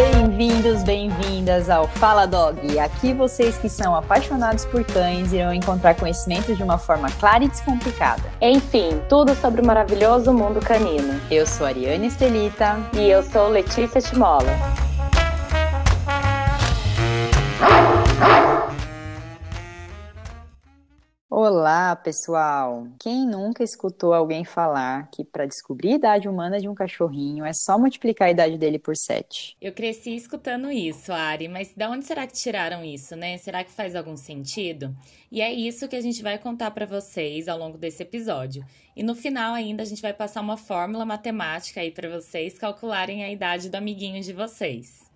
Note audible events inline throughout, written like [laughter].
Bem-vindos, bem-vindas ao Fala Dog. Aqui vocês que são apaixonados por cães irão encontrar conhecimento de uma forma clara e descomplicada. Enfim, tudo sobre o maravilhoso mundo canino. Eu sou Ariane Estelita. E eu sou Letícia Timola. Olá, pessoal! Quem nunca escutou alguém falar que para descobrir a idade humana de um cachorrinho é só multiplicar a idade dele por 7? Eu cresci escutando isso, Ari, mas de onde será que tiraram isso, né? Será que faz algum sentido? E é isso que a gente vai contar para vocês ao longo desse episódio. E no final ainda a gente vai passar uma fórmula matemática aí para vocês calcularem a idade do amiguinho de vocês.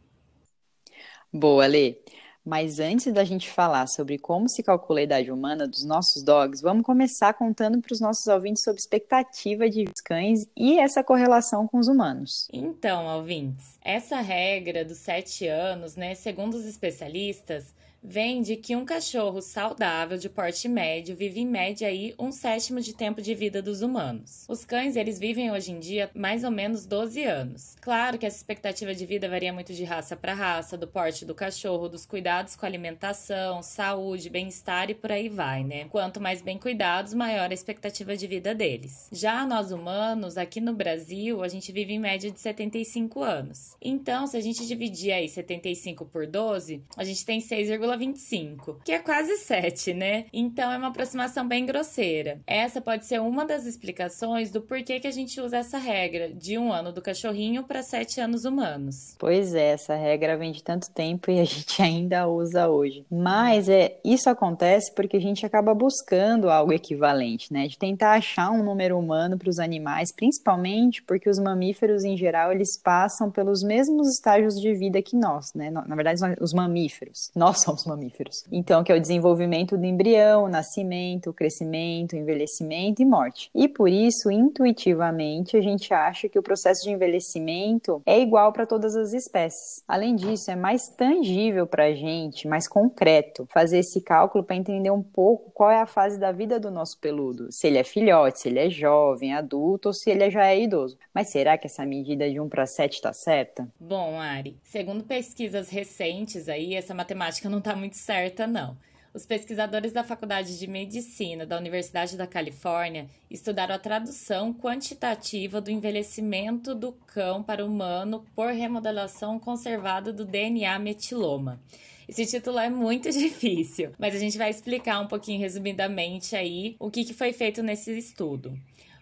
Boa, Lê. Mas antes da gente falar sobre como se calcula a idade humana dos nossos dogs, vamos começar contando para os nossos ouvintes sobre expectativa de cães e essa correlação com os humanos. Então, ouvintes, essa regra dos sete anos, né, segundo os especialistas, vem de que um cachorro saudável de porte médio vive em média aí um sétimo de tempo de vida dos humanos. Os cães, eles vivem hoje em dia mais ou menos 12 anos. Claro que essa expectativa de vida varia muito de raça para raça, do porte do cachorro, dos cuidados com alimentação, saúde, bem-estar e por aí vai, né? Quanto mais bem cuidados, maior a expectativa de vida deles. Já nós humanos, aqui no Brasil, a gente vive em média de 75 anos. Então, se a gente dividir aí 75 por 12, a gente tem 6, 0,25, que é quase 7, né? Então é uma aproximação bem grosseira. Essa pode ser uma das explicações do porquê que a gente usa essa regra de um ano do cachorrinho para sete anos humanos. Pois é, essa regra vem de tanto tempo e a [laughs] gente ainda usa hoje. Mas é isso acontece porque a gente acaba buscando algo equivalente, né? De tentar achar um número humano para os animais, principalmente porque os mamíferos em geral eles passam pelos mesmos estágios de vida que nós, né? Na verdade, os mamíferos. Nós somos mamíferos. Então, que é o desenvolvimento do embrião, nascimento, crescimento, envelhecimento e morte. E por isso, intuitivamente, a gente acha que o processo de envelhecimento é igual para todas as espécies. Além disso, é mais tangível para a gente, mais concreto, fazer esse cálculo para entender um pouco qual é a fase da vida do nosso peludo. Se ele é filhote, se ele é jovem, adulto ou se ele já é idoso. Mas será que essa medida de 1 para 7 está certa? Bom, Ari, segundo pesquisas recentes aí, essa matemática não está muito certa, não. Os pesquisadores da Faculdade de Medicina da Universidade da Califórnia estudaram a tradução quantitativa do envelhecimento do cão para o humano por remodelação conservada do DNA metiloma. Esse título é muito [laughs] difícil, mas a gente vai explicar um pouquinho resumidamente aí o que, que foi feito nesse estudo.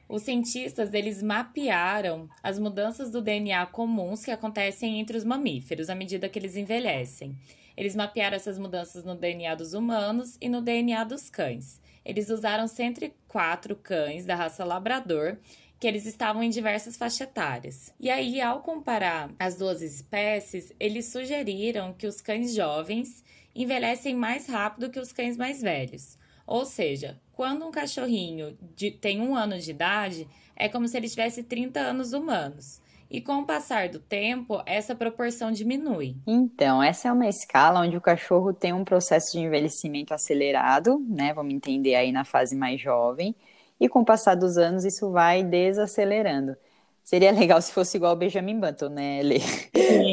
Os cientistas eles mapearam as mudanças do DNA comuns que acontecem entre os mamíferos à medida que eles envelhecem. Eles mapearam essas mudanças no DNA dos humanos e no DNA dos cães. Eles usaram 104 cães da raça Labrador, que eles estavam em diversas faixas etárias. E aí, ao comparar as duas espécies, eles sugeriram que os cães jovens envelhecem mais rápido que os cães mais velhos. Ou seja, quando um cachorrinho de, tem um ano de idade, é como se ele tivesse 30 anos humanos. E com o passar do tempo, essa proporção diminui. Então, essa é uma escala onde o cachorro tem um processo de envelhecimento acelerado, né? Vamos entender aí na fase mais jovem. E com o passar dos anos, isso vai desacelerando. Seria legal se fosse igual o Benjamin Button, né, Lê?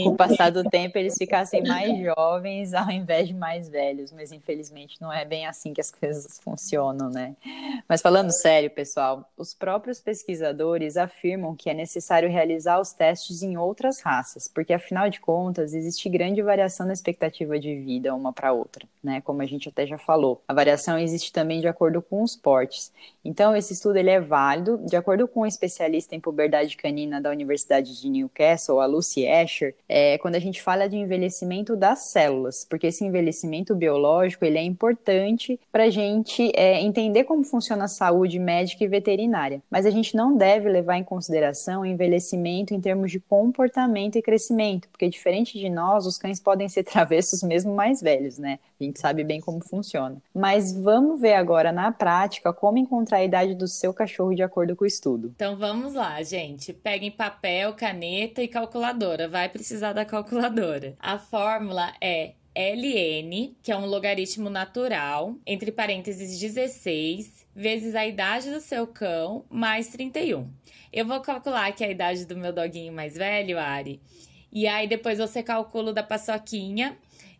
Com o passar do tempo, eles ficassem mais jovens ao invés de mais velhos, mas infelizmente não é bem assim que as coisas funcionam, né? Mas falando sério, pessoal, os próprios pesquisadores afirmam que é necessário realizar os testes em outras raças, porque afinal de contas, existe grande variação na expectativa de vida uma para outra, né? Como a gente até já falou. A variação existe também de acordo com os portes. Então, esse estudo ele é válido, de acordo com um especialista em puberdade canina da Universidade de Newcastle, a Lucy Asher, é quando a gente fala de envelhecimento das células, porque esse envelhecimento biológico ele é importante para a gente é, entender como funciona a saúde médica e veterinária. Mas a gente não deve levar em consideração o envelhecimento em termos de comportamento e crescimento, porque diferente de nós, os cães podem ser [laughs] travessos mesmo mais velhos, né? A gente sabe bem como funciona. Mas vamos ver agora na prática como encontrar a idade do seu cachorro de acordo com o estudo. Então vamos lá, gente gente, peguem papel, caneta e calculadora. Vai precisar da calculadora. A fórmula é LN, que é um logaritmo natural, entre parênteses 16, vezes a idade do seu cão, mais 31. Eu vou calcular aqui a idade do meu doguinho mais velho, Ari, E aí depois você calcula da paçoquinha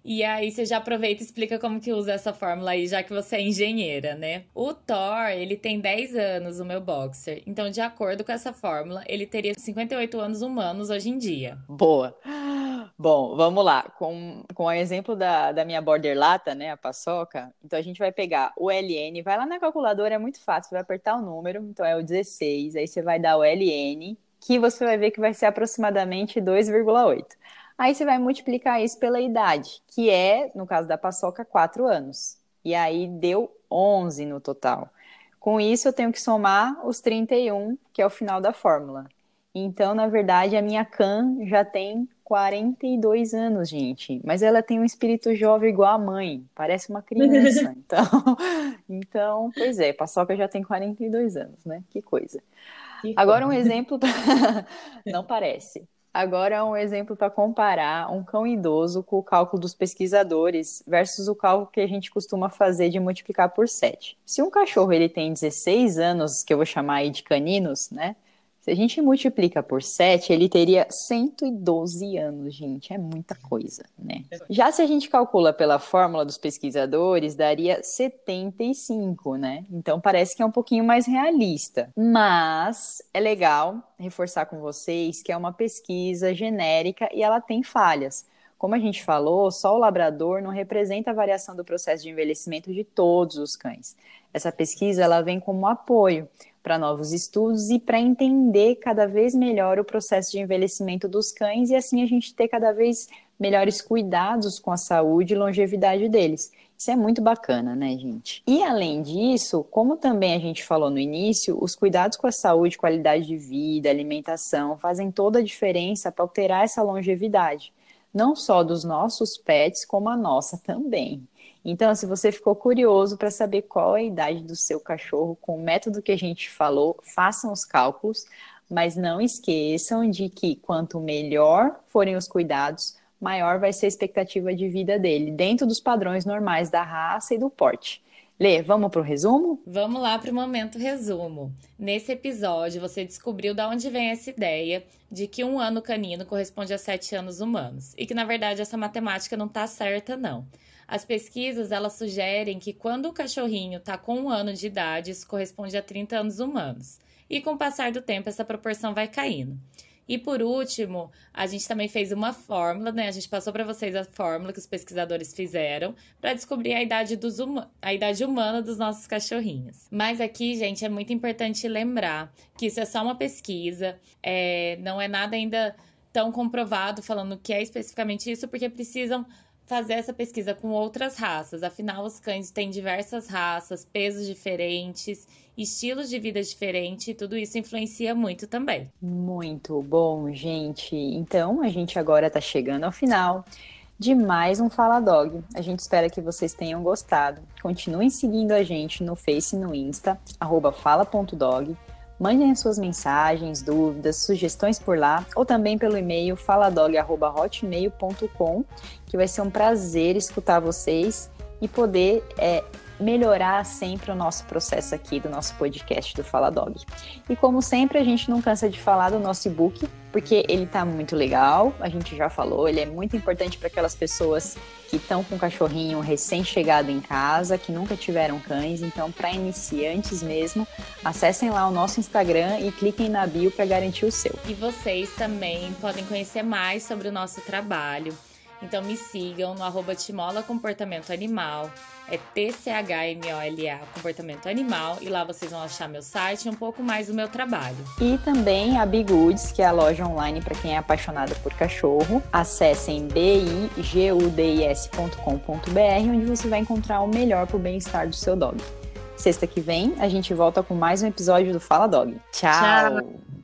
e aí você já aproveita e explica como que usa essa fórmula aí, já que você é engenheira, né? O Thor, ele tem 10 anos, o meu boxer. Então, de acordo com essa fórmula, ele teria 58 anos humanos hoje em dia. Boa. Bom, vamos lá. Com, com o exemplo da, da minha border lata, né, a paçoca, então a gente vai pegar o LN, vai lá na calculadora, é muito fácil, vai apertar o número, então é o 16, aí você vai dar o LN, que você vai ver que vai ser aproximadamente 2,8. Aí você vai multiplicar isso pela idade, que é, no caso da paçoca, 4 anos. E aí deu 11 no total. Com isso, eu tenho que somar os 31, que é o final da fórmula. Então, na verdade, a minha Can já tem 42 anos, gente. Mas ela tem um espírito jovem igual a mãe. Parece uma criança. [laughs] Então, [laughs] então pois é, Paçoca já tem 42 anos, né? Que coisa. Que Agora um exemplo. [laughs] Não parece. Agora um exemplo para comparar um cão idoso com o cálculo dos pesquisadores versus o cálculo que a gente costuma fazer de multiplicar por 7. Se um cachorro ele tem 16 anos, que eu vou chamar aí de caninos, né? Se a gente multiplica por 7, ele teria 112 anos, gente. É muita coisa, né? Já se a gente calcula pela fórmula dos pesquisadores, daria 75, né? Então parece que é um pouquinho mais realista. Mas é legal reforçar com vocês que é uma pesquisa genérica e ela tem falhas. Como a gente falou, só o labrador não representa a variação do processo de envelhecimento de todos os cães. Essa pesquisa ela vem como apoio para novos estudos e para entender cada vez melhor o processo de envelhecimento dos cães e assim a gente ter cada vez melhores cuidados com a saúde e longevidade deles. Isso é muito bacana, né, gente? E além disso, como também a gente falou no início, os cuidados com a saúde, qualidade de vida, alimentação fazem toda a diferença para alterar essa longevidade, não só dos nossos pets, como a nossa também. Então, se você ficou curioso para saber qual é a idade do seu cachorro, com o método que a gente falou, façam os cálculos, mas não esqueçam de que quanto melhor forem os cuidados, maior vai ser a expectativa de vida dele, dentro dos padrões normais da raça e do porte. Lê, vamos para o resumo? Vamos lá para o momento resumo. Nesse episódio, você descobriu de onde vem essa ideia de que um ano canino corresponde a sete anos humanos. E que, na verdade, essa matemática não está certa, não. As pesquisas elas sugerem que quando o cachorrinho está com um ano de idade, isso corresponde a 30 anos humanos. E com o passar do tempo, essa proporção vai caindo. E por último, a gente também fez uma fórmula, né? A gente passou para vocês a fórmula que os pesquisadores fizeram para descobrir a idade, dos a idade humana dos nossos cachorrinhos. Mas aqui, gente, é muito importante lembrar que isso é só uma pesquisa, é, não é nada ainda tão comprovado falando que é especificamente isso, porque precisam fazer essa pesquisa com outras raças. Afinal, os cães têm diversas raças, pesos diferentes, estilos de vida diferentes, e tudo isso influencia muito também. Muito bom, gente. Então, a gente agora está chegando ao final de mais um Fala Dog. A gente espera que vocês tenham gostado. Continuem seguindo a gente no Face e no Insta, fala.dog. Mandem as suas mensagens, dúvidas, sugestões por lá ou também pelo e-mail faladog.hotmail.com, que vai ser um prazer escutar vocês e poder é, melhorar sempre o nosso processo aqui do nosso podcast do Fala Dog. E como sempre, a gente não cansa de falar do nosso e-book, porque ele tá muito legal, a gente já falou, ele é muito importante para aquelas pessoas que estão com um cachorrinho recém-chegado em casa, que nunca tiveram cães, então para iniciantes mesmo, acessem lá o nosso Instagram e cliquem na bio para garantir o seu. E vocês também podem conhecer mais sobre o nosso trabalho então me sigam no arroba Timola Comportamento Animal, é T-C-H-M-O-L-A Comportamento Animal, e lá vocês vão achar meu site e um pouco mais do meu trabalho. E também a Bigoods, que é a loja online para quem é apaixonado por cachorro. Acessem bigudis.com.br, onde você vai encontrar o melhor para o bem-estar do seu dog. Sexta que vem, a gente volta com mais um episódio do Fala Dog. Tchau. Tchau.